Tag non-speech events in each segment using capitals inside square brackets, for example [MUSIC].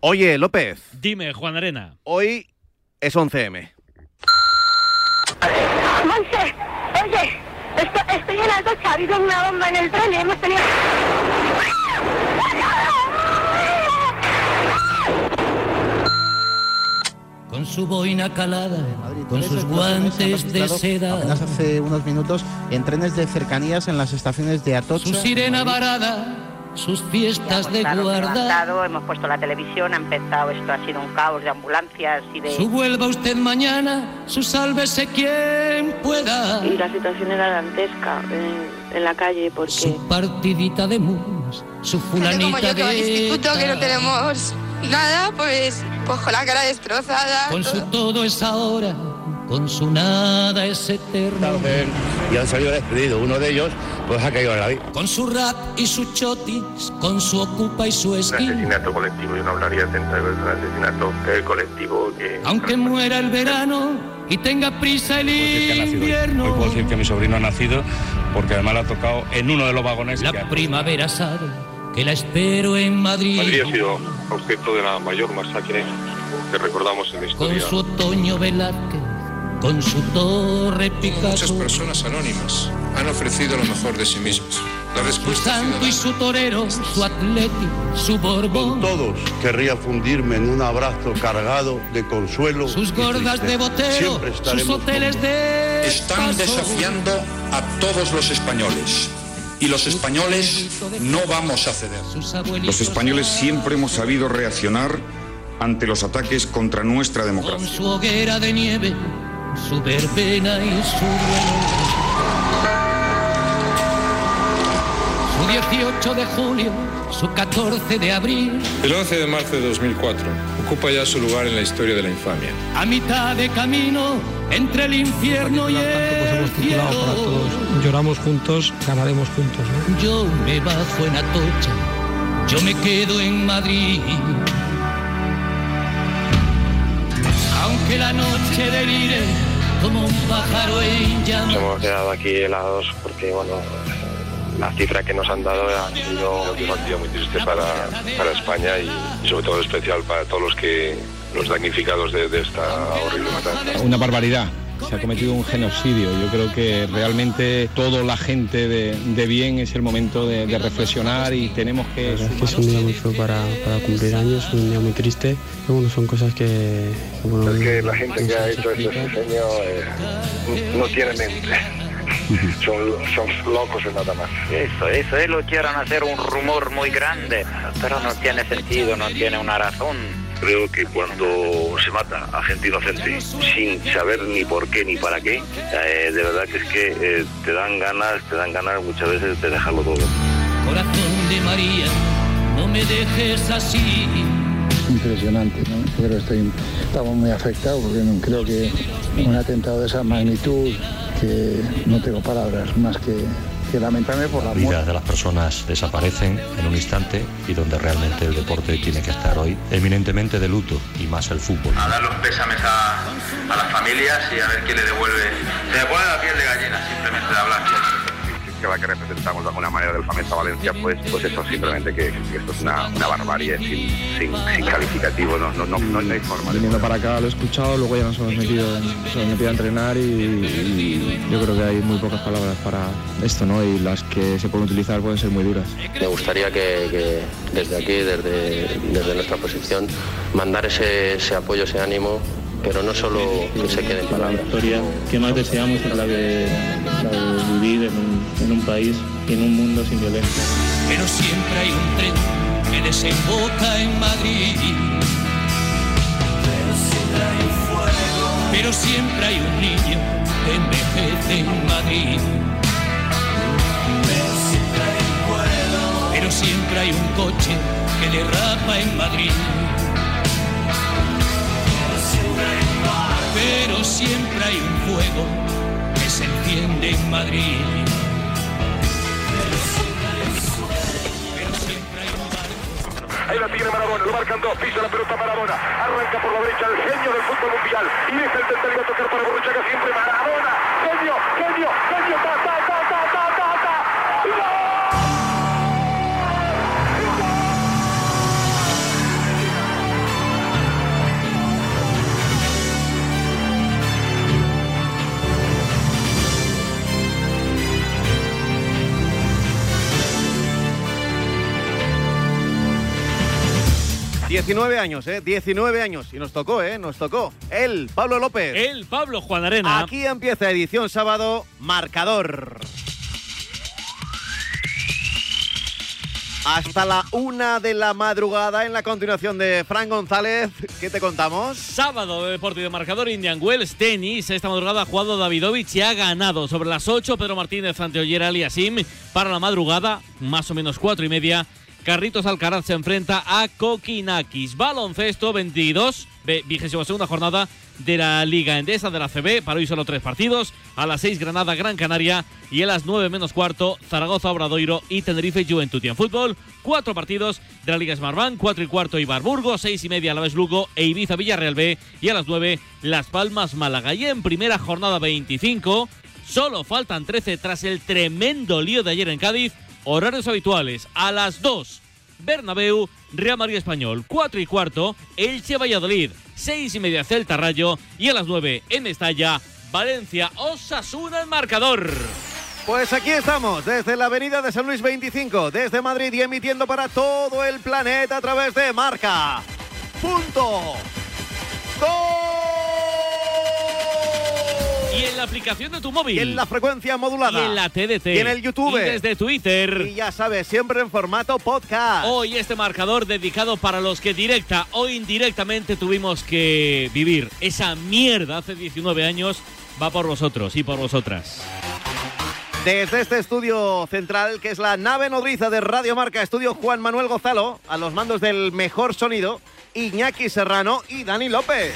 Oye, López. Dime, Juan Arena. Hoy es 11M. Monse, oye, estoy, estoy en Alto ha habido una bomba en el tren y hemos tenido... Con su boina calada, con sus guantes de seda, Apenas hace unos minutos en trenes de cercanías en las estaciones de Atocha. su sirena varada, sus fiestas de Claro, guarda. levantado, hemos puesto la televisión, ha empezado, esto ha sido un caos de ambulancias y de... Su vuelva usted mañana, su sálvese quien pueda. Y la situación era dantesca en, en la calle porque... Su partidita de mus, su como fulanita yo de instituto, que no tenemos nada, pues, pues con la cara destrozada. Con su todo es ahora, con su nada es eterno. y han salido despedidos. Uno de ellos pues ha caído en la vida. Con su rap y su chotis, con su ocupa y su esquí. asesinato colectivo, yo no hablaría de un asesinato eh, colectivo que... Aunque muera el verano y tenga prisa el invierno. Hoy puedo decir que mi sobrino ha nacido porque además le ha tocado en uno de los vagones. La que- primavera sabe que la espero en Madrid. Madrid ha sido objeto de la mayor masacre que recordamos en la Con historia. su otoño Velázquez, con su torre Picasso. personas anónimas han ofrecido lo mejor de sí mismas. La Su respuesta santo y su torero, su atleti, su borbón. Todos querría fundirme en un abrazo cargado de consuelo. Sus gordas de botero, sus hoteles de están desafiando a todos los españoles. Y los españoles no vamos a ceder. Los españoles siempre hemos sabido reaccionar ante los ataques contra nuestra Con democracia. su hoguera de nieve, su verbena y su. Su 18 de julio, su 14 de abril, El 11 de marzo de 2004 ocupa ya su lugar en la historia de la infamia. a mitad de camino entre el infierno y el cielo. Lloramos juntos, ganaremos juntos. Yo me bajo en Atocha, yo me quedo en Madrid. Aunque la noche delire como un pájaro en Nos llamas. hemos quedado aquí helados porque, bueno, la cifra que nos han dado ha sido un día muy triste para, para España y, y sobre todo especial para todos los que los damnificados de, de esta horrible matanza. Una barbaridad. Se ha cometido un genocidio. Yo creo que realmente toda la gente de, de bien es el momento de, de reflexionar y tenemos que... Es que es un día muy feo para, para cumplir años, un día muy triste. Y bueno, son cosas que... que, bueno, Es que la gente que ha hecho este explican. diseño eh, no tiene mente. [LAUGHS] Son, son locos y nada más. Eso, eso, ellos quieren hacer un rumor muy grande, pero no tiene sentido, no tiene una razón. Creo que cuando se mata a gente inocente sin saber ni por qué ni para qué, eh, de verdad que es que eh, te dan ganas, te dan ganas muchas veces de dejarlo todo. Corazón de María, no me dejes así. Impresionante, ¿no? Yo creo que estoy, estamos muy afectados porque no, creo que un atentado de esa magnitud, que no tengo palabras más que, que por la muerte. de las personas desaparecen en un instante y donde realmente el deporte tiene que estar hoy eminentemente de luto y más el fútbol. A dar los pésames a, a las familias y a ver quién le devuelve. Se me pone la piel de gallina simplemente de hablar. Que la que representamos de alguna manera del Famesa Valencia, pues, pues eso, simplemente que, que esto es una, una barbarie sin, sin, sin calificativo, no, no, no, no, no hay forma de... Viniendo para acá lo he escuchado, luego ya nos hemos metido, en- nos hemos metido a entrenar y, y yo creo que hay muy pocas palabras para esto, ¿no? Y las que se pueden utilizar pueden ser muy duras. Me gustaría que, que desde aquí, desde, desde nuestra posición, mandar ese, ese apoyo, ese ánimo, pero no solo que se quede en La palabras. victoria que más deseamos es la de, la de vivir en un, en un país y en un mundo sin violencia. Pero siempre hay un tren que desemboca en Madrid. Pero siempre hay un niño que envejece en Madrid. Pero siempre hay un coche que derrapa en Madrid. Pero siempre hay un fuego que se enciende en Madrid. Ahí la tiene Maradona, lo marcan dos, pisa la pelota Maradona, arranca por la derecha el genio del fútbol mundial y deja el central y va a tocar para Borruchaga siempre Maradona, genio, genio, genio, ta, ta, ta, ta, ta, ta, ta. 19 años, ¿eh? 19 años. Y nos tocó, ¿eh? Nos tocó. Él, Pablo López. El Pablo Juan Arena. Aquí empieza edición sábado, marcador. Hasta la una de la madrugada en la continuación de Fran González. ¿Qué te contamos? Sábado de Deportivo de Marcador Indian Wells Tenis. Esta madrugada ha jugado Davidovich y ha ganado sobre las 8. Pedro Martínez ante Oyer Aliasim. Para la madrugada, más o menos cuatro y media. Carritos Alcaraz se enfrenta a Kokinakis. Baloncesto 22, vigésima segunda jornada de la Liga Endesa de la CB. Para hoy solo tres partidos. A las 6 Granada Gran Canaria y a las 9 menos cuarto Zaragoza Obradoiro y Tenerife Juventud. Y en fútbol, cuatro partidos de la Liga Smartbank, 4 y cuarto Ibarburgo, 6 y media a la vez Lugo e Ibiza Villarreal B y a las 9 Las Palmas Málaga. Y en primera jornada 25, solo faltan 13 tras el tremendo lío de ayer en Cádiz. Horarios habituales a las 2 Bernabéu, Real Madrid Español, 4 y cuarto, Elche Valladolid, 6 y media Celta Rayo y a las 9 en Estalla, Valencia Osasuna el marcador. Pues aquí estamos, desde la avenida de San Luis 25, desde Madrid y emitiendo para todo el planeta a través de Marca. Punto. Y en la aplicación de tu móvil. Y en la frecuencia modulada. Y en la TDT. Y en el YouTube. Y desde Twitter. Y ya sabes, siempre en formato podcast. Hoy este marcador dedicado para los que directa o indirectamente tuvimos que vivir esa mierda hace 19 años. Va por vosotros y por vosotras. Desde este estudio central, que es la nave nodriza de Radio Marca, estudio Juan Manuel Gozalo, a los mandos del mejor sonido, Iñaki Serrano y Dani López.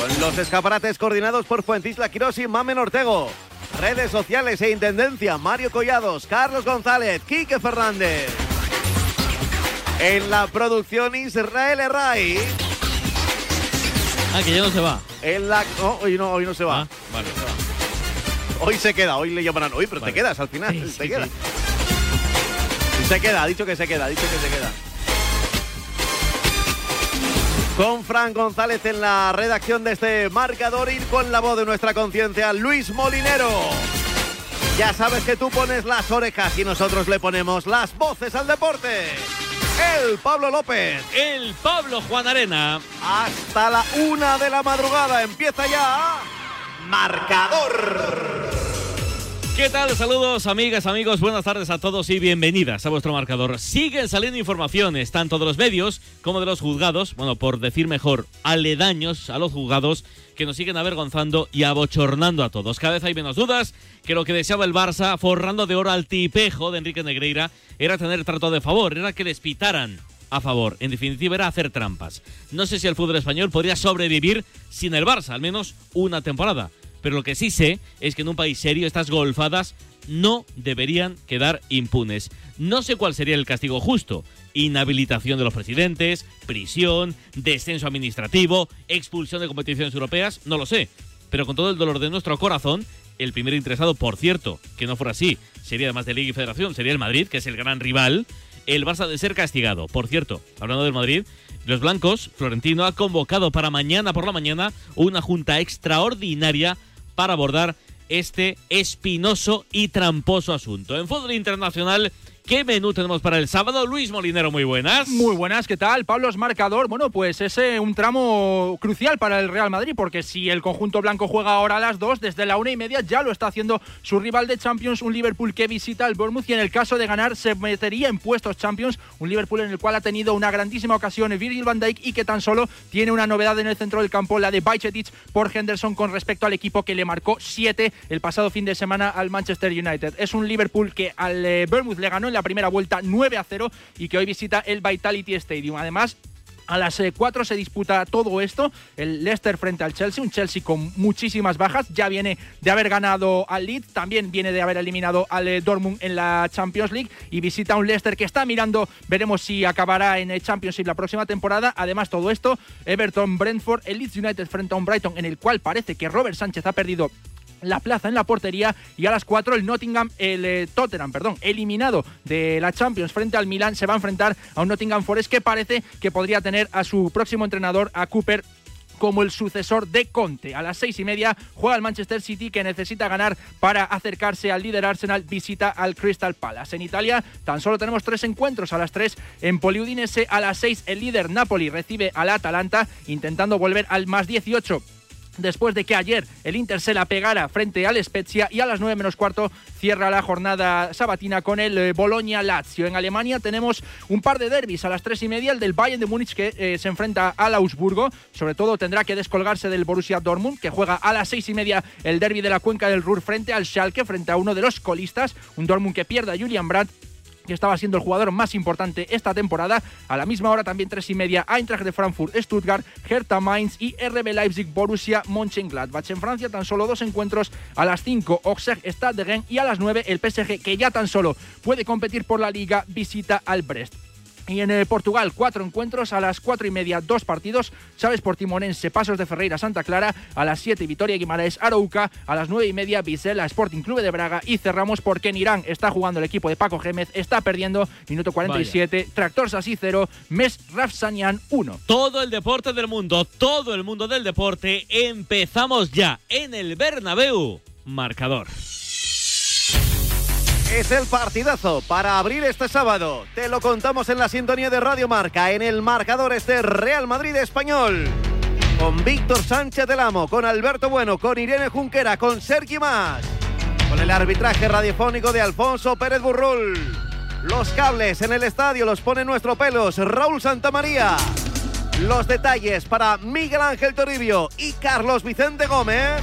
Con los escaparates coordinados por Fuentisla Quirós y Mamen Ortego. Redes sociales e intendencia, Mario Collados, Carlos González, Quique Fernández. En la producción Israel Herray. Ah, que ya no se va. En la... No, hoy no, hoy no se va. Ah, vale. Hoy se queda, hoy le llamarán hoy, pero Vale. te quedas al final, Sí, te sí, queda. sí. Se queda, ha dicho que se queda, ha dicho que se queda. Con Fran González en la redacción de este marcador y con la voz de nuestra conciencia, Luis Molinero. Ya sabes que tú pones las orejas y nosotros le ponemos las voces al deporte. El Pablo López. El Pablo Juan Arena. Hasta la una de la madrugada empieza ya. Marcador. ¿Qué tal? Saludos, amigas, amigos. Buenas tardes a todos y bienvenidas a vuestro marcador. Siguen saliendo informaciones tanto de los medios como de los juzgados, bueno, por decir mejor, aledaños a los juzgados que nos siguen avergonzando y abochornando a todos. Cada vez hay menos dudas que lo que deseaba el Barça, forrando de oro al tipejo de Enrique Negreira, era tener trato de favor, era que les pitaran a favor. En definitiva, era hacer trampas. No sé si el fútbol español podría sobrevivir sin el Barça, al menos una temporada. Pero lo que sí sé es que en un país serio estas golfadas no deberían quedar impunes. No sé cuál sería el castigo justo. Inhabilitación de los presidentes, prisión, descenso administrativo, expulsión de competiciones europeas, no lo sé. Pero con todo el dolor de nuestro corazón, el primer interesado, por cierto, que no fuera así, sería además de Liga y Federación, sería el Madrid, que es el gran rival, el Barça de ser castigado. Por cierto, hablando del Madrid, los blancos, Florentino ha convocado para mañana por la mañana una junta extraordinaria para abordar este espinoso y tramposo asunto. En fútbol internacional, ¿qué menú tenemos para el sábado? Luis Molinero, muy buenas. Muy buenas, ¿qué tal? Pablo es marcador. Bueno, pues es eh, un tramo crucial para el Real Madrid, porque si el conjunto blanco juega ahora a las dos, desde la una y media ya lo está haciendo su rival de Champions, un Liverpool que visita al Bournemouth y en el caso de ganar se metería en puestos Champions, un Liverpool en el cual ha tenido una grandísima ocasión Virgil van Dijk y que tan solo tiene una novedad en el centro del campo, la de Bajcetic por Henderson con respecto al equipo que le marcó 7 el pasado fin de semana al Manchester United. Es un Liverpool que al eh, Bournemouth le ganó en la primera vuelta 9 a 0 y que hoy visita el Vitality Stadium. Además, a las 4 se disputa todo esto, el Leicester frente al Chelsea, un Chelsea con muchísimas bajas, ya viene de haber ganado al Leeds, también viene de haber eliminado al eh, Dortmund en la Champions League y visita un Leicester que está mirando, veremos si acabará en el Championship la próxima temporada. Además todo esto, Everton, Brentford, el Leeds United frente a un Brighton en el cual parece que Robert Sánchez ha perdido la plaza en la portería y a las 4 el Nottingham, el eh, Tottenham, perdón, eliminado de la Champions frente al Milan, se va a enfrentar a un Nottingham Forest que parece que podría tener a su próximo entrenador, a Cooper como el sucesor de Conte. A las seis y media juega el Manchester City que necesita ganar para acercarse al líder Arsenal, visita al Crystal Palace. En Italia tan solo tenemos tres encuentros a las tres en Poliudinese, a las seis el líder Napoli recibe al Atalanta intentando volver al más 18 después de que ayer el Inter se la pegara frente al Spezia y a las 9 menos cuarto cierra la jornada sabatina con el eh, Bolonia-Lazio. En Alemania tenemos un par de derbis a las 3 y media, el del Bayern de Múnich que eh, se enfrenta al Augsburgo, sobre todo tendrá que descolgarse del Borussia Dortmund que juega a las 6 y media el derby de la cuenca del Ruhr frente al Schalke, frente a uno de los colistas, un Dortmund que pierde a Julian Brandt que estaba siendo el jugador más importante esta temporada. A la misma hora, también tres y media, Eintracht de Frankfurt, Stuttgart, Hertha Mainz y RB Leipzig, Borussia Mönchengladbach. En Francia, tan solo dos encuentros a las 5, Auxerre, Stade de Rennes y a las 9, el PSG, que ya tan solo puede competir por la Liga, visita al Brest. Y en eh, Portugal, cuatro encuentros, a las cuatro y media, dos partidos. Chávez Portimonense, Pasos de Ferreira, Santa Clara, a las siete, Vitoria Guimaraes, Arouca, a las nueve y media, Vizela, Sporting Club de Braga. Y cerramos porque en Irán está jugando el equipo de Paco Gémez, está perdiendo, minuto 47, Tractor Sassi 0, Mes Rafsanian 1. Todo el deporte del mundo, todo el mundo del deporte, empezamos ya en el Bernabéu. Marcador. Es el partidazo para abrir este sábado. Te lo contamos en la sintonía de Radio Marca, en el marcador este Real Madrid español. Con Víctor Sánchez del Amo, con Alberto Bueno, con Irene Junquera, con Sergi Más. Con el arbitraje radiofónico de Alfonso Pérez Burrul. Los cables en el estadio los pone nuestro pelos, Raúl Santamaría. Los detalles para Miguel Ángel Toribio y Carlos Vicente Gómez.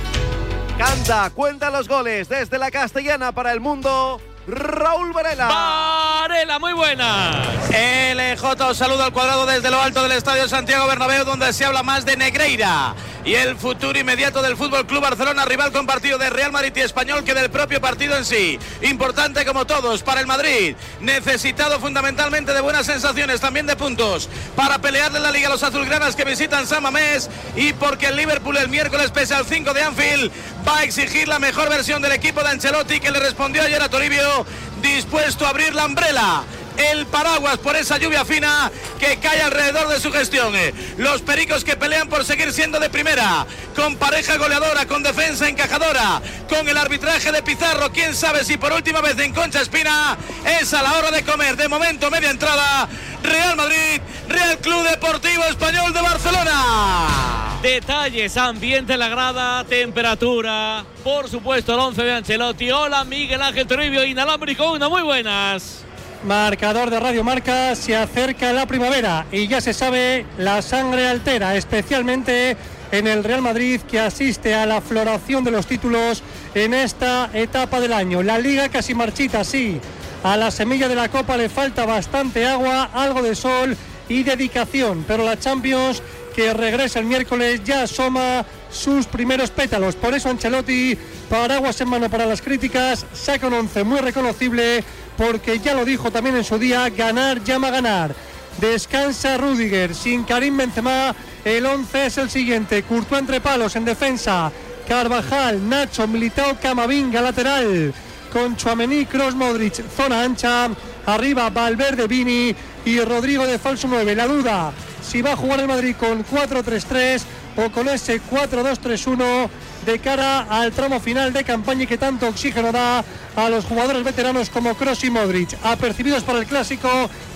Canta, cuenta los goles desde la castellana para el mundo. Raúl Varela. Varela, muy buenas. LJ os saludo al cuadrado desde lo alto del Estadio Santiago Bernabéu, donde se habla más de Negreira y el futuro inmediato del Fútbol Club Barcelona, rival con partido de Real Madrid y Español que del propio partido en sí. Importante como todos para el Madrid, necesitado fundamentalmente de buenas sensaciones, también de puntos, para pelearle la Liga a los azulgranas que visitan San Mamés y porque el Liverpool el miércoles, pese al 5 de Anfield, va a exigir la mejor versión del equipo de Ancelotti que le respondió ayer a Toribio, dispuesto a abrir la umbrella el paraguas por esa lluvia fina que cae alrededor de su gestión. Los pericos que pelean por seguir siendo de primera, con pareja goleadora, con defensa encajadora, con el arbitraje de Pizarro, quién sabe si por última vez en Concha Espina es a la hora de comer. De momento, media entrada, Real Madrid, Real Club Deportivo Español de Barcelona. Detalles, ambiente en la grada, temperatura, por supuesto el 11 de Ancelotti. Hola Miguel Ángel Toribio, inalámbrico, una muy buenas. Marcador de Radio Marca, se acerca la primavera y ya se sabe, la sangre altera, especialmente en el Real Madrid que asiste a la floración de los títulos en esta etapa del año. La liga casi marchita, sí. A la semilla de la Copa le falta bastante agua, algo de sol y dedicación, pero la Champions que regresa el miércoles ya asoma sus primeros pétalos. Por eso Ancelotti, paraguas en mano para las críticas, saca un once muy reconocible porque ya lo dijo también en su día, ganar llama a ganar. Descansa Rudiger, sin Karim Benzema, el 11 es el siguiente. Courtois entre palos en defensa. Carvajal, Nacho, Militao, Camavinga, lateral. Con Chuamení, Cross, Modric, zona ancha. Arriba Valverde, Vini y Rodrigo de falso 9. La duda, si va a jugar el Madrid con 4-3-3 o con ese 4-2-3-1 de cara al tramo final de campaña y que tanto oxígeno da a los jugadores veteranos como Cross y Modric. Apercibidos para el clásico,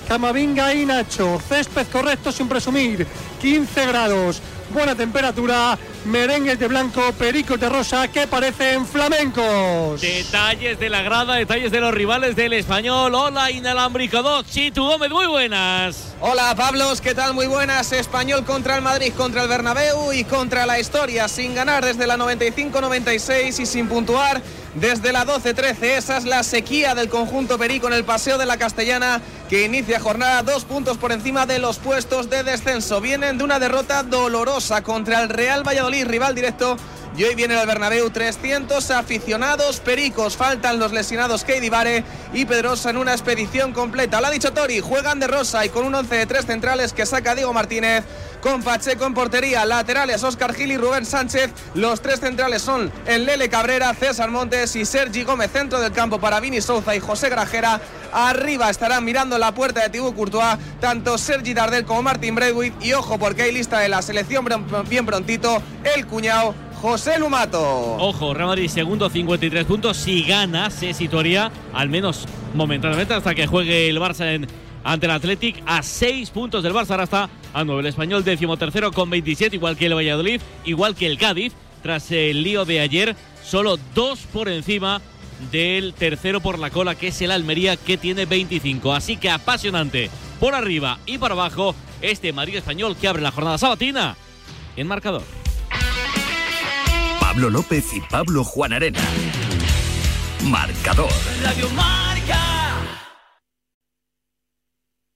Camavinga y Nacho. Césped correcto sin presumir. 15 grados. Buena temperatura. Merengues de blanco, pericos de rosa que parecen flamencos. Detalles de la grada, detalles de los rivales del español. Hola, inalámbrico 2. Chitu Gómez, muy buenas. Hola, Pablos, ¿qué tal? Muy buenas. Español contra el Madrid, contra el Bernabéu y contra la historia. Sin ganar desde la 95-96 y sin puntuar desde la 12-13. Esa es la sequía del conjunto Perico en el Paseo de la Castellana que inicia jornada dos puntos por encima de los puestos de descenso. Vienen de una derrota dolorosa contra el Real Valladolid, rival directo Y hoy viene al Bernabéu 300 aficionados pericos. Faltan los lesionados Keidi Vare y Pedrosa en una expedición completa. Lo ha dicho Tori, juegan de rosa y con un 11 de tres centrales que saca Diego Martínez con Pacheco en portería, laterales Oscar Gil y Rubén Sánchez. Los tres centrales son el Lele Cabrera, César Montes y Sergi Gómez, centro del campo para Vini Souza y José Grajera. Arriba estarán mirando la puerta de Tibú Courtois, tanto Sergi Dardel como Martín Braithwaite. Y ojo, porque hay lista de la selección bien prontito, el cuñado José Lumato. Ojo, Real Madrid segundo, 53 puntos. Si gana, se situaría al menos momentáneamente hasta que juegue el Barça ante el Athletic a 6 puntos del Barça. Ahora está a 9 el español, décimo tercero con 27, igual que el Valladolid, igual que el Cádiz. Tras el lío de ayer, solo dos por encima del tercero por la cola, que es el Almería, que tiene 25. Así que apasionante por arriba y por abajo este Madrid español que abre la jornada sabatina en marcador. Pablo López y Pablo Juan Arena. Marcador.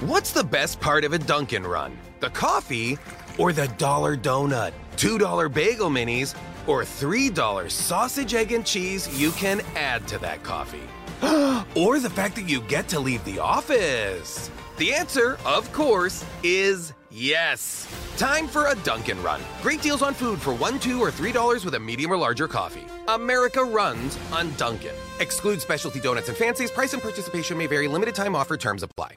What's the best part of a Dunkin' run? The coffee or the dollar donut? $2 bagel minis or $3 sausage, egg, and cheese you can add to that coffee? [GASPS] or the fact that you get to leave the office? The answer, of course, is yes. Time for a Dunkin' Run. Great deals on food for one, two, or three dollars with a medium or larger coffee. America runs on Dunkin'. Exclude specialty donuts and fancies. Price and participation may vary. Limited time offer. Terms apply.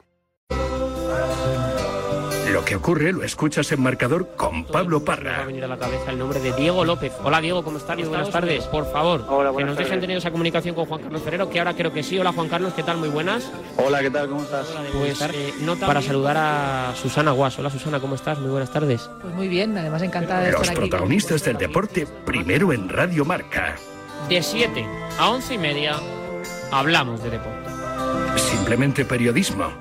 Lo que ocurre lo escuchas en marcador con Pablo Me ha Parra. venido a la cabeza el nombre de Diego López. Hola Diego, ¿cómo estás? Muy buenas tardes. Por favor, que nos dejen tener esa comunicación con Juan Carlos Ferrero, que ahora creo que sí. Hola Juan Carlos, ¿qué tal? Muy buenas. Hola, ¿qué tal? ¿Cómo estás? Pues eh, nota para saludar a Susana Guas. Hola Susana, ¿cómo estás? Muy buenas tardes. Pues muy bien, además encantada de Los estar aquí. protagonistas del deporte primero en Radio Marca. De 7 a 11 y media hablamos de deporte. Simplemente periodismo.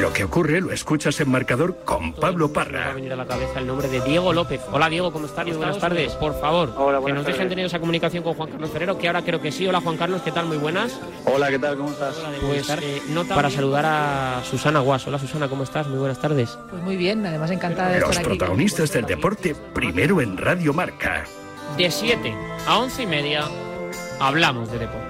Lo que ocurre lo escuchas en marcador con Pablo Me ha Parra. venido a la cabeza el nombre de Diego López. Hola Diego, ¿cómo estás? Muy buenas tardes. Por favor, que buenas nos dejen tardes. tener esa comunicación con Juan Carlos Ferrero, que ahora creo que sí. Hola Juan Carlos, ¿qué tal? Muy buenas. Hola, ¿qué tal? ¿Cómo estás? Pues eh, nota para saludar a Susana Guas. Hola Susana, ¿cómo estás? Muy buenas tardes. Pues muy bien, además encantada de Los estar aquí. protagonistas del deporte primero en Radio Marca. De 7 a 11 y media hablamos de deporte.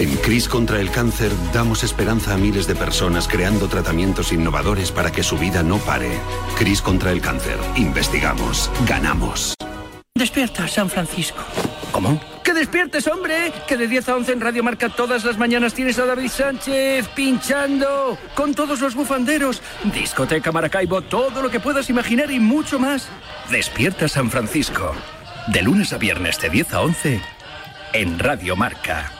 En CRIS contra el cáncer damos esperanza a miles de personas creando tratamientos innovadores para que su vida no pare. CRIS contra el cáncer. Investigamos. Ganamos. Despierta, San Francisco. ¿Cómo? ¡Que despiertes, hombre! Que de 10 a 11 en Radio Marca todas las mañanas tienes a David Sánchez pinchando con todos los bufanderos. Discoteca Maracaibo, todo lo que puedas imaginar y mucho más. Despierta San Francisco. De lunes a viernes de 10 a 11 en Radio Marca.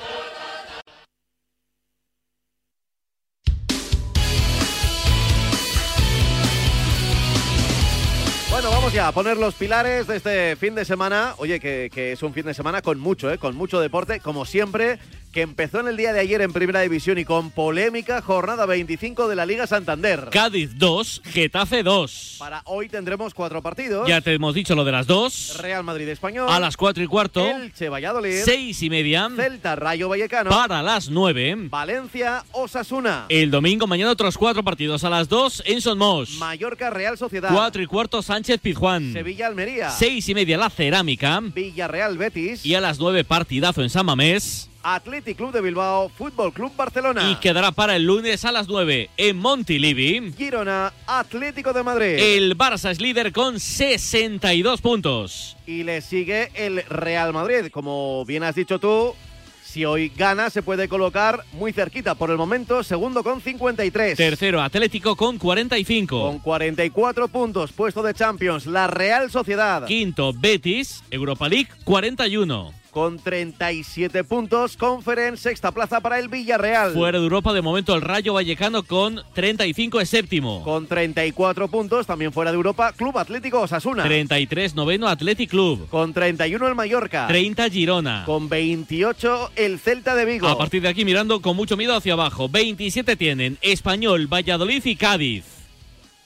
Ya a poner los pilares de este fin de semana. Oye, que, que es un fin de semana con mucho, ¿eh? con mucho deporte, como siempre, que empezó en el día de ayer en Primera División y con polémica jornada 25 de la Liga Santander. Cádiz 2, Getafe 2. Para hoy tendremos cuatro partidos. Ya te hemos dicho lo de las dos. Real Madrid Español. A las 4 y cuarto. Elche Valladolid. Seis y media. Celta Rayo Vallecano. Para las 9. Valencia Osasuna. El domingo, mañana otros cuatro partidos. A las 2 en Son Mos. Mallorca Real Sociedad. 4 y cuarto Sánchez Pizjuán. Sevilla Almería. Seis y media la Cerámica. Villarreal Betis. Y a las 9 partidazo en San Mamés. Athletic Club de Bilbao, Fútbol Club Barcelona. Y quedará para el lunes a las 9 en Montilivi. Girona, Atlético de Madrid. El Barça es líder con 62 puntos. Y le sigue el Real Madrid. Como bien has dicho tú, si hoy gana se puede colocar muy cerquita. Por el momento, segundo con 53. Tercero Atlético con 45. Con 44 puntos, puesto de Champions, la Real Sociedad. Quinto Betis, Europa League 41 con 37 puntos. Conference, sexta plaza para el Villarreal. Fuera de Europa, de momento, el Rayo Vallecano con 35 es séptimo. Con 34 puntos, también fuera de Europa, Club Atlético Osasuna. 33 noveno Athletic Club. Con 31 el Mallorca. 30 Girona. Con 28 el Celta de Vigo. A partir de aquí mirando con mucho miedo hacia abajo. 27 tienen Español, Valladolid y Cádiz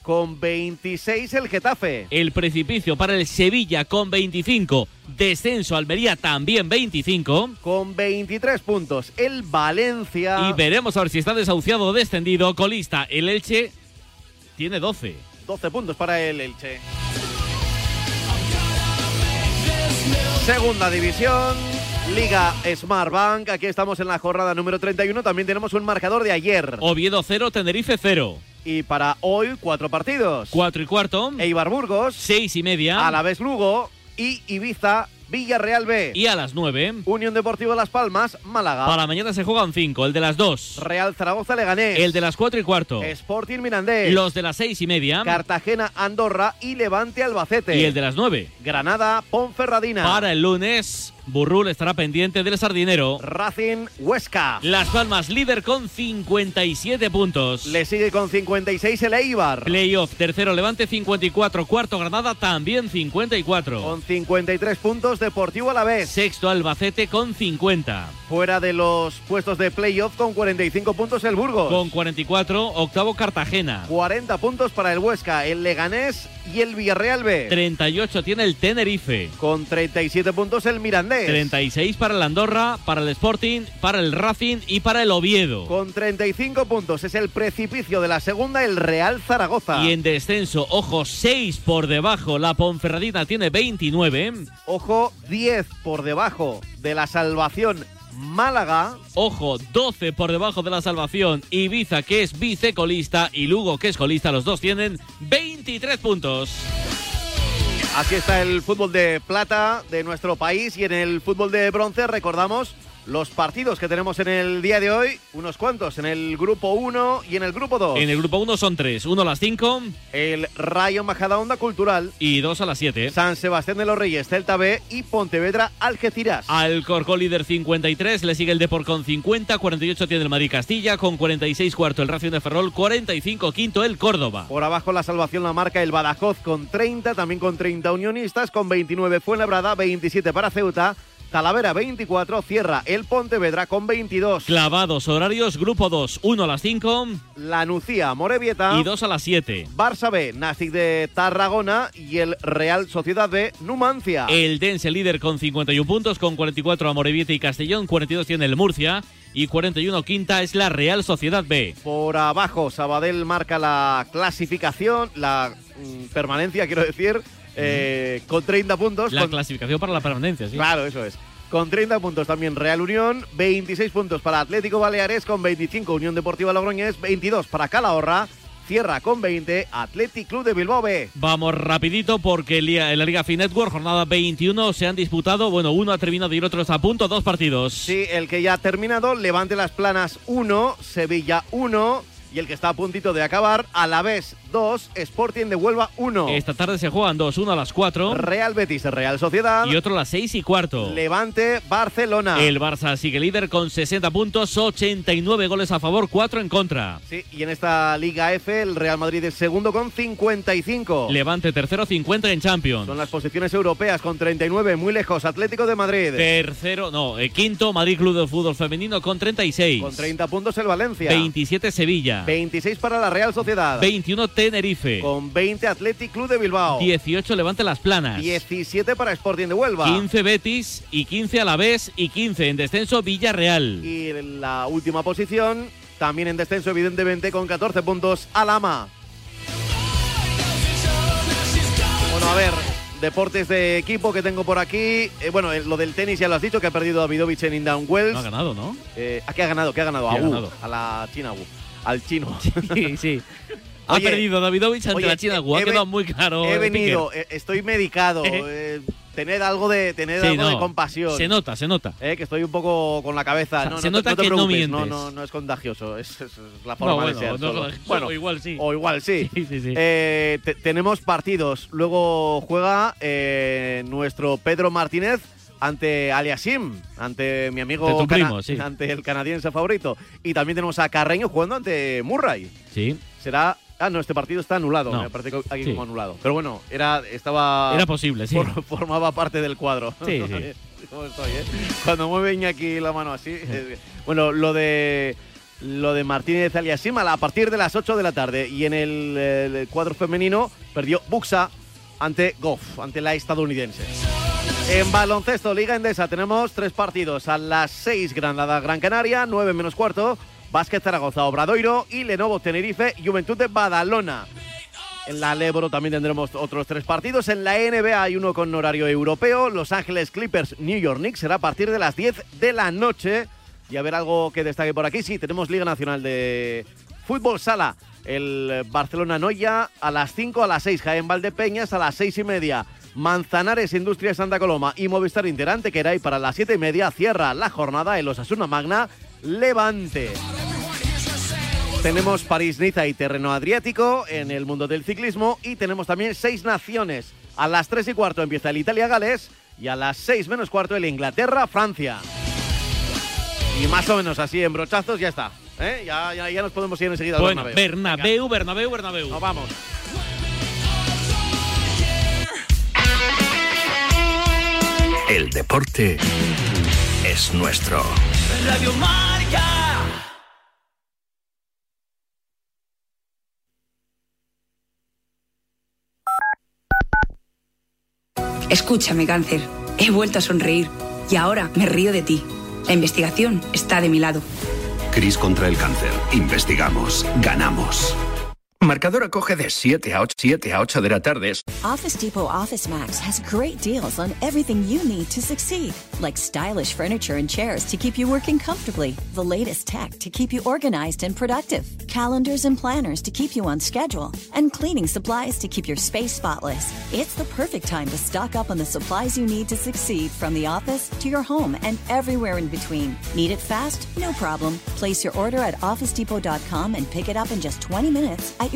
con 26 el Getafe. El precipicio para el Sevilla con 25. Descenso Almería también 25. Con 23 puntos el Valencia. Y veremos a ver si está desahuciado o descendido. Colista el Elche tiene 12. 12 puntos para el Elche. Segunda división. Liga Smartbank, aquí estamos en la jornada número 31, también tenemos un marcador de ayer. Oviedo 0, Tenerife 0. Y para hoy, cuatro partidos. Cuatro y cuarto. Eibar Burgos. Seis y media. Alavés Lugo. Y Ibiza Villarreal B. Y a las 9. Unión Deportiva Las Palmas, Málaga. Para mañana se juegan 5, el de las 2. Real Zaragoza Leganés. El de las 4 y cuarto. Sporting Mirandés. Los de las 6 y media. Cartagena Andorra y Levante Albacete. Y el de las 9. Granada Ponferradina. Para el lunes, Burrul estará pendiente del sardinero. Racing Huesca. Las Palmas líder con 57 puntos. Le sigue con 56 el Eibar. Playoff, tercero Levante 54, cuarto Granada también 54. Con 53 puntos Deportivo a la vez. Sexto Albacete con 50. Fuera de los puestos de playoff con 45 puntos el Burgos. Con 44, octavo Cartagena. 40 puntos para el Huesca, el Leganés y el Villarreal B. 38 tiene el Tenerife. Con 37 puntos el Mirandés. 36 para el Andorra, para el Sporting, para el Racing y para el Oviedo. Con 35 puntos es el precipicio de la segunda, el Real Zaragoza. Y en descenso, ojo, 6 por debajo, la Ponferradina tiene 29. Ojo, 10 por debajo de la salvación Málaga. Ojo, 12 por debajo de la salvación. Ibiza, que es vicecolista, y Lugo, que es colista. Los dos tienen 23 puntos. Así está el fútbol de plata de nuestro país y en el fútbol de bronce recordamos los partidos que tenemos en el día de hoy, unos cuantos, en el grupo 1 y en el grupo 2. En el grupo 1 son 3, uno a las 5. El Rayo Majadahonda Cultural. Y dos a las 7. San Sebastián de los Reyes, Celta B y Pontevedra Algeciras. Al Corcó líder 53, le sigue el Depor con 50, 48 tiene el Madrid Castilla, con 46 cuarto el Racing de Ferrol, 45 quinto el Córdoba. Por abajo la salvación la marca el Badajoz con 30, también con 30 unionistas, con 29 Fuenlabrada, 27 para Ceuta. Talavera 24, cierra el Pontevedra con 22. Clavados horarios, grupo 2, 1 a las 5. La Nucía, Morevieta. Y 2 a las 7. Barça B, Nastic de Tarragona y el Real Sociedad de Numancia. El Dense líder con 51 puntos, con 44 a Morevieta y Castellón, 42 tiene el Murcia y 41 quinta es la Real Sociedad B. Por abajo, Sabadell marca la clasificación, la mm, permanencia, quiero decir. Eh, con 30 puntos. La con... clasificación para la permanencia, sí. Claro, eso es. Con 30 puntos también Real Unión, 26 puntos para Atlético Baleares, con 25 Unión Deportiva Logroñés, 22 para Calahorra, cierra con 20 Athletic Club de Bilbao B. Vamos rapidito porque en la Liga Fin Network, jornada 21, se han disputado, bueno, uno ha terminado y el otro está a punto, dos partidos. Sí, el que ya ha terminado, Levante Las Planas 1, Sevilla 1, Y el que está a puntito de acabar, a la vez 2, Sporting de Huelva 1. Esta tarde se juegan dos, uno a las 4 Real Betis, Real Sociedad. y otro a las 6 y cuarto. Levante, Barcelona. El Barça sigue líder con 60 puntos, 89 goles a favor, 4 en contra. Sí, y en esta Liga F, el Real Madrid es segundo con 55. Levante tercero, 50 en Champions. Son las posiciones europeas con 39, muy lejos. Atlético de Madrid. Tercero, no, eh, quinto, Madrid Club de Fútbol Femenino con 36. Con 30 puntos el Valencia. 27 Sevilla. 26 para la Real Sociedad. 21 Tenerife. Con 20 Athletic Club de Bilbao. 18 Levante Las Planas. 17 para Sporting de Huelva. 15 Betis y 15 Alavés y 15 en descenso Villarreal. Y en la última posición, también en descenso evidentemente con 14 puntos, Alama. Bueno, a ver, deportes de equipo que tengo por aquí. Eh, bueno, eh, lo del tenis ya lo has dicho, que ha perdido Davidovich en Indian Wells. No ha ganado, ¿no? Eh, ¿A qué ha ganado? ¿Qué ha ganado? ¿Qué a ha Wu, ganado? a la China. Al [LAUGHS] chino. Sí, sí. Ha Oye, perdido Davidovich ante oye, la China. Gu, Ha quedado muy claro. He eh, venido, eh, estoy medicado. eh, tened algo de, tened Sí, algo de compasión. Se nota, se nota. Eh, que estoy un poco con la cabeza. O sea, no, se no nota no te que no preocupes, no, mientes. no, no es contagioso, es, la forma de ser. solo. [LAUGHS] Bueno, o igual sí. O igual sí. Sí, sí, sí. Eh, te- tenemos partidos. Luego juega eh, nuestro Pedro Martínez ante Aliasim, ante mi amigo Ante primo, sí. ante el canadiense favorito. Y también tenemos a Carreño jugando ante Murray. Sí. Será. Ah, no, este partido está anulado. No. Me parece que aquí Sí. como anulado. Pero bueno, era, estaba. Era posible, sí. for- formaba parte del cuadro. Sí, [LAUGHS] sí. ¿Cómo estoy, eh? Cuando mueve Iñaki la mano así. bueno, lo de. Lo de Martínez Aliasim a partir de las 8 de la tarde. Y en el, el cuadro femenino perdió Buxa ante Goff, ante la estadounidense. En baloncesto, Liga Endesa, tenemos tres partidos. A las 6, Granada, Gran Canaria, 9 menos cuarto, Básquet Zaragoza, Obradoiro y Lenovo, Tenerife, Juventud de Badalona. En la Lebro también tendremos otros tres partidos. En la NBA hay uno con horario europeo. Los Ángeles Clippers, New York Knicks será a partir de las 10 de la noche. Y a ver algo que destaque por aquí. Sí, tenemos Liga Nacional de Fútbol Sala. El Barcelona Noya a las 5, a las 6. Jaén Valdepeñas a las 6 y media. Manzanares Industria Santa Coloma y Movistar Interante que y para las 7 y media cierra la jornada en los Asuna Magna Levante. Tenemos París-Niza y terreno adriático en el mundo del ciclismo y tenemos también seis naciones. A las 3 y cuarto empieza el Italia-Gales y a las 6 menos cuarto el Inglaterra-Francia. Y más o menos así en brochazos ya está. ¿eh? Ya, ya, ya nos podemos ir enseguida al Bueno, Bernabéu. Bernabéu, Bernabéu, Bernabéu. Nos vamos. El deporte es nuestro. Radio Marca. Escúchame, cáncer. He vuelto a sonreír y ahora me río de ti. La investigación está de mi lado. Cris contra el cáncer. Investigamos. Ganamos. Marcador acoge de 7 a 8, 7 a 8 de la tarde. Office Depot Office Max has great deals on everything you need to succeed, like stylish furniture and chairs to keep you working comfortably, the latest tech to keep you organized and productive, calendars and planners to keep you on schedule, and cleaning supplies to keep your space spotless. It's the perfect time to stock up on the supplies you need to succeed from the office to your home and everywhere in between. Need it fast? No problem. Place your order at OfficeDepot.com and pick it up in just 20 minutes at your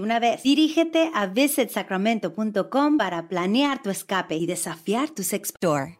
una vez. Dirígete a visitsacramento.com para planear tu escape y desafiar tus explore.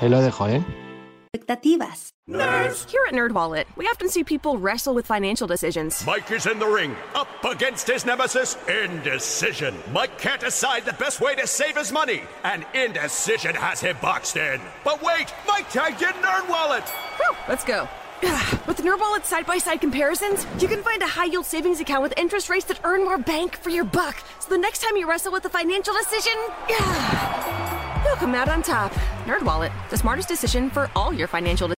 ahí lo dejo, ¿eh? expectativas. Nerds! Here at NerdWallet, we often see people wrestle with financial decisions. Mike is in the ring, up against his nemesis, Indecision. Mike can't decide the best way to save his money, and Indecision has him boxed in. But wait, Mike tagged in NerdWallet! Whew, let's go. [SIGHS] With NerdWallet's side-by-side comparisons, you can find a high-yield savings account with interest rates that earn more bank for your buck. So the next time you wrestle with a financial decision, you'll come out on top. NerdWallet, the smartest decision for all your financial decisions.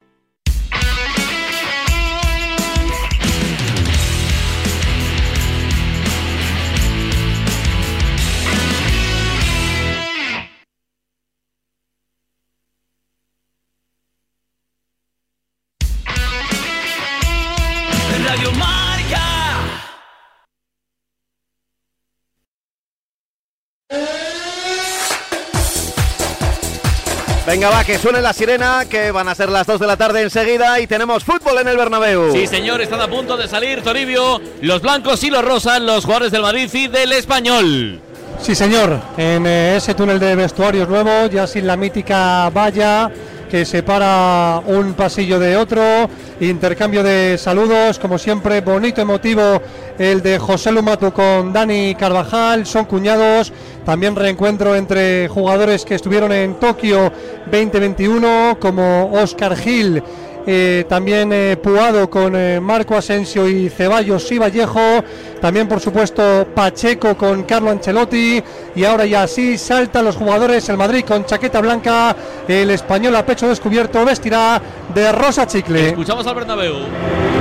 Venga, va, que suene la sirena, que van a ser las 2 de la tarde enseguida y tenemos fútbol en el Bernabéu. Sí, señor, están a punto de salir Toribio, los blancos y los rosas, los jugadores del Madrid y del Español. Sí, señor, en eh, ese túnel de vestuarios nuevo, ya sin la mítica valla que separa un pasillo de otro, intercambio de saludos, como siempre, bonito emotivo el de José Lumatu con Dani Carvajal, son cuñados, también reencuentro entre jugadores que estuvieron en Tokio 2021, como Oscar Gil. eh, también eh, Puado con eh, Marco Asensio y Ceballos y Vallejo, también por supuesto Pacheco con Carlo Ancelotti y ahora ya sí saltan los jugadores, el Madrid con chaqueta blanca, el español a pecho descubierto vestirá de rosa chicle. Escuchamos al Bernabéu.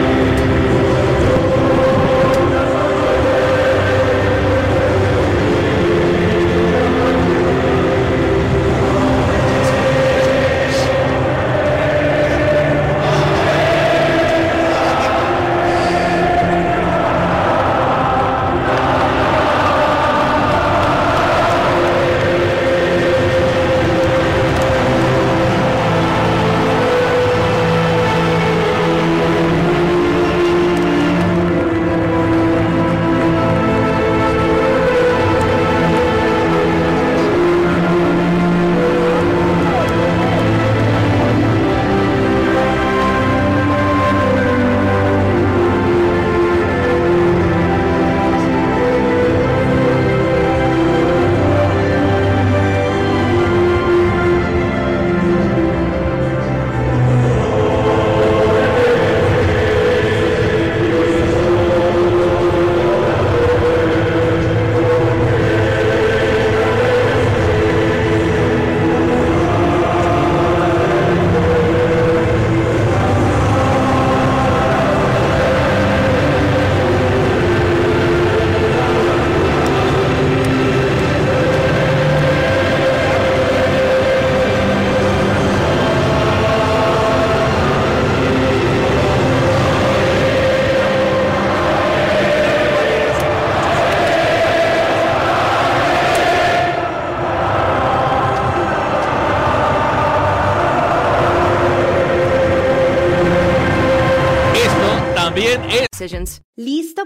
También es ¿Listo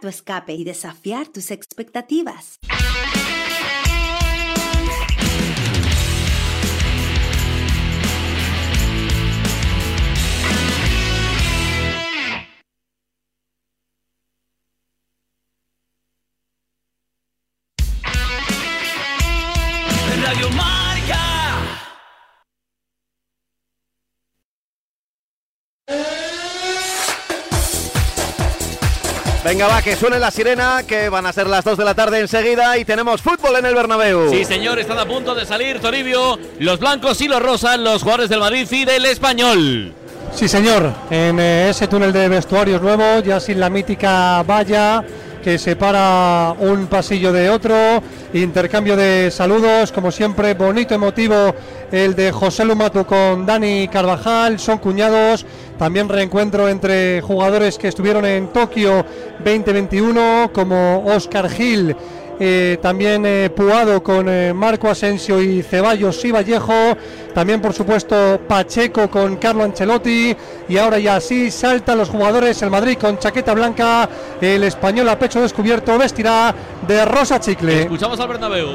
tu escape y desafiar tus expectativas. Venga, va, que suene la sirena, que van a ser las 2 de la tarde enseguida y tenemos fútbol en el Bernabéu. Sí, señor, están a punto de salir Toribio, los blancos y los rosas, los jugadores del Madrid y del Español. Sí, señor, en eh, ese túnel de vestuarios nuevo, ya sin la mítica valla que separa un pasillo de otro, intercambio de saludos, como siempre, bonito emotivo el de José Lumatu con Dani Carvajal, son cuñados. También reencuentro entre jugadores que estuvieron en Tokio 2021, como Oscar Gil. eh, también eh, Puado con eh, Marco Asensio y Ceballos y Vallejo. También, por supuesto, Pacheco con Carlo Ancelotti. Y ahora ya sí saltan los jugadores. El Madrid con chaqueta blanca. El español a pecho descubierto vestirá de rosa chicle. Escuchamos al Bernabéu.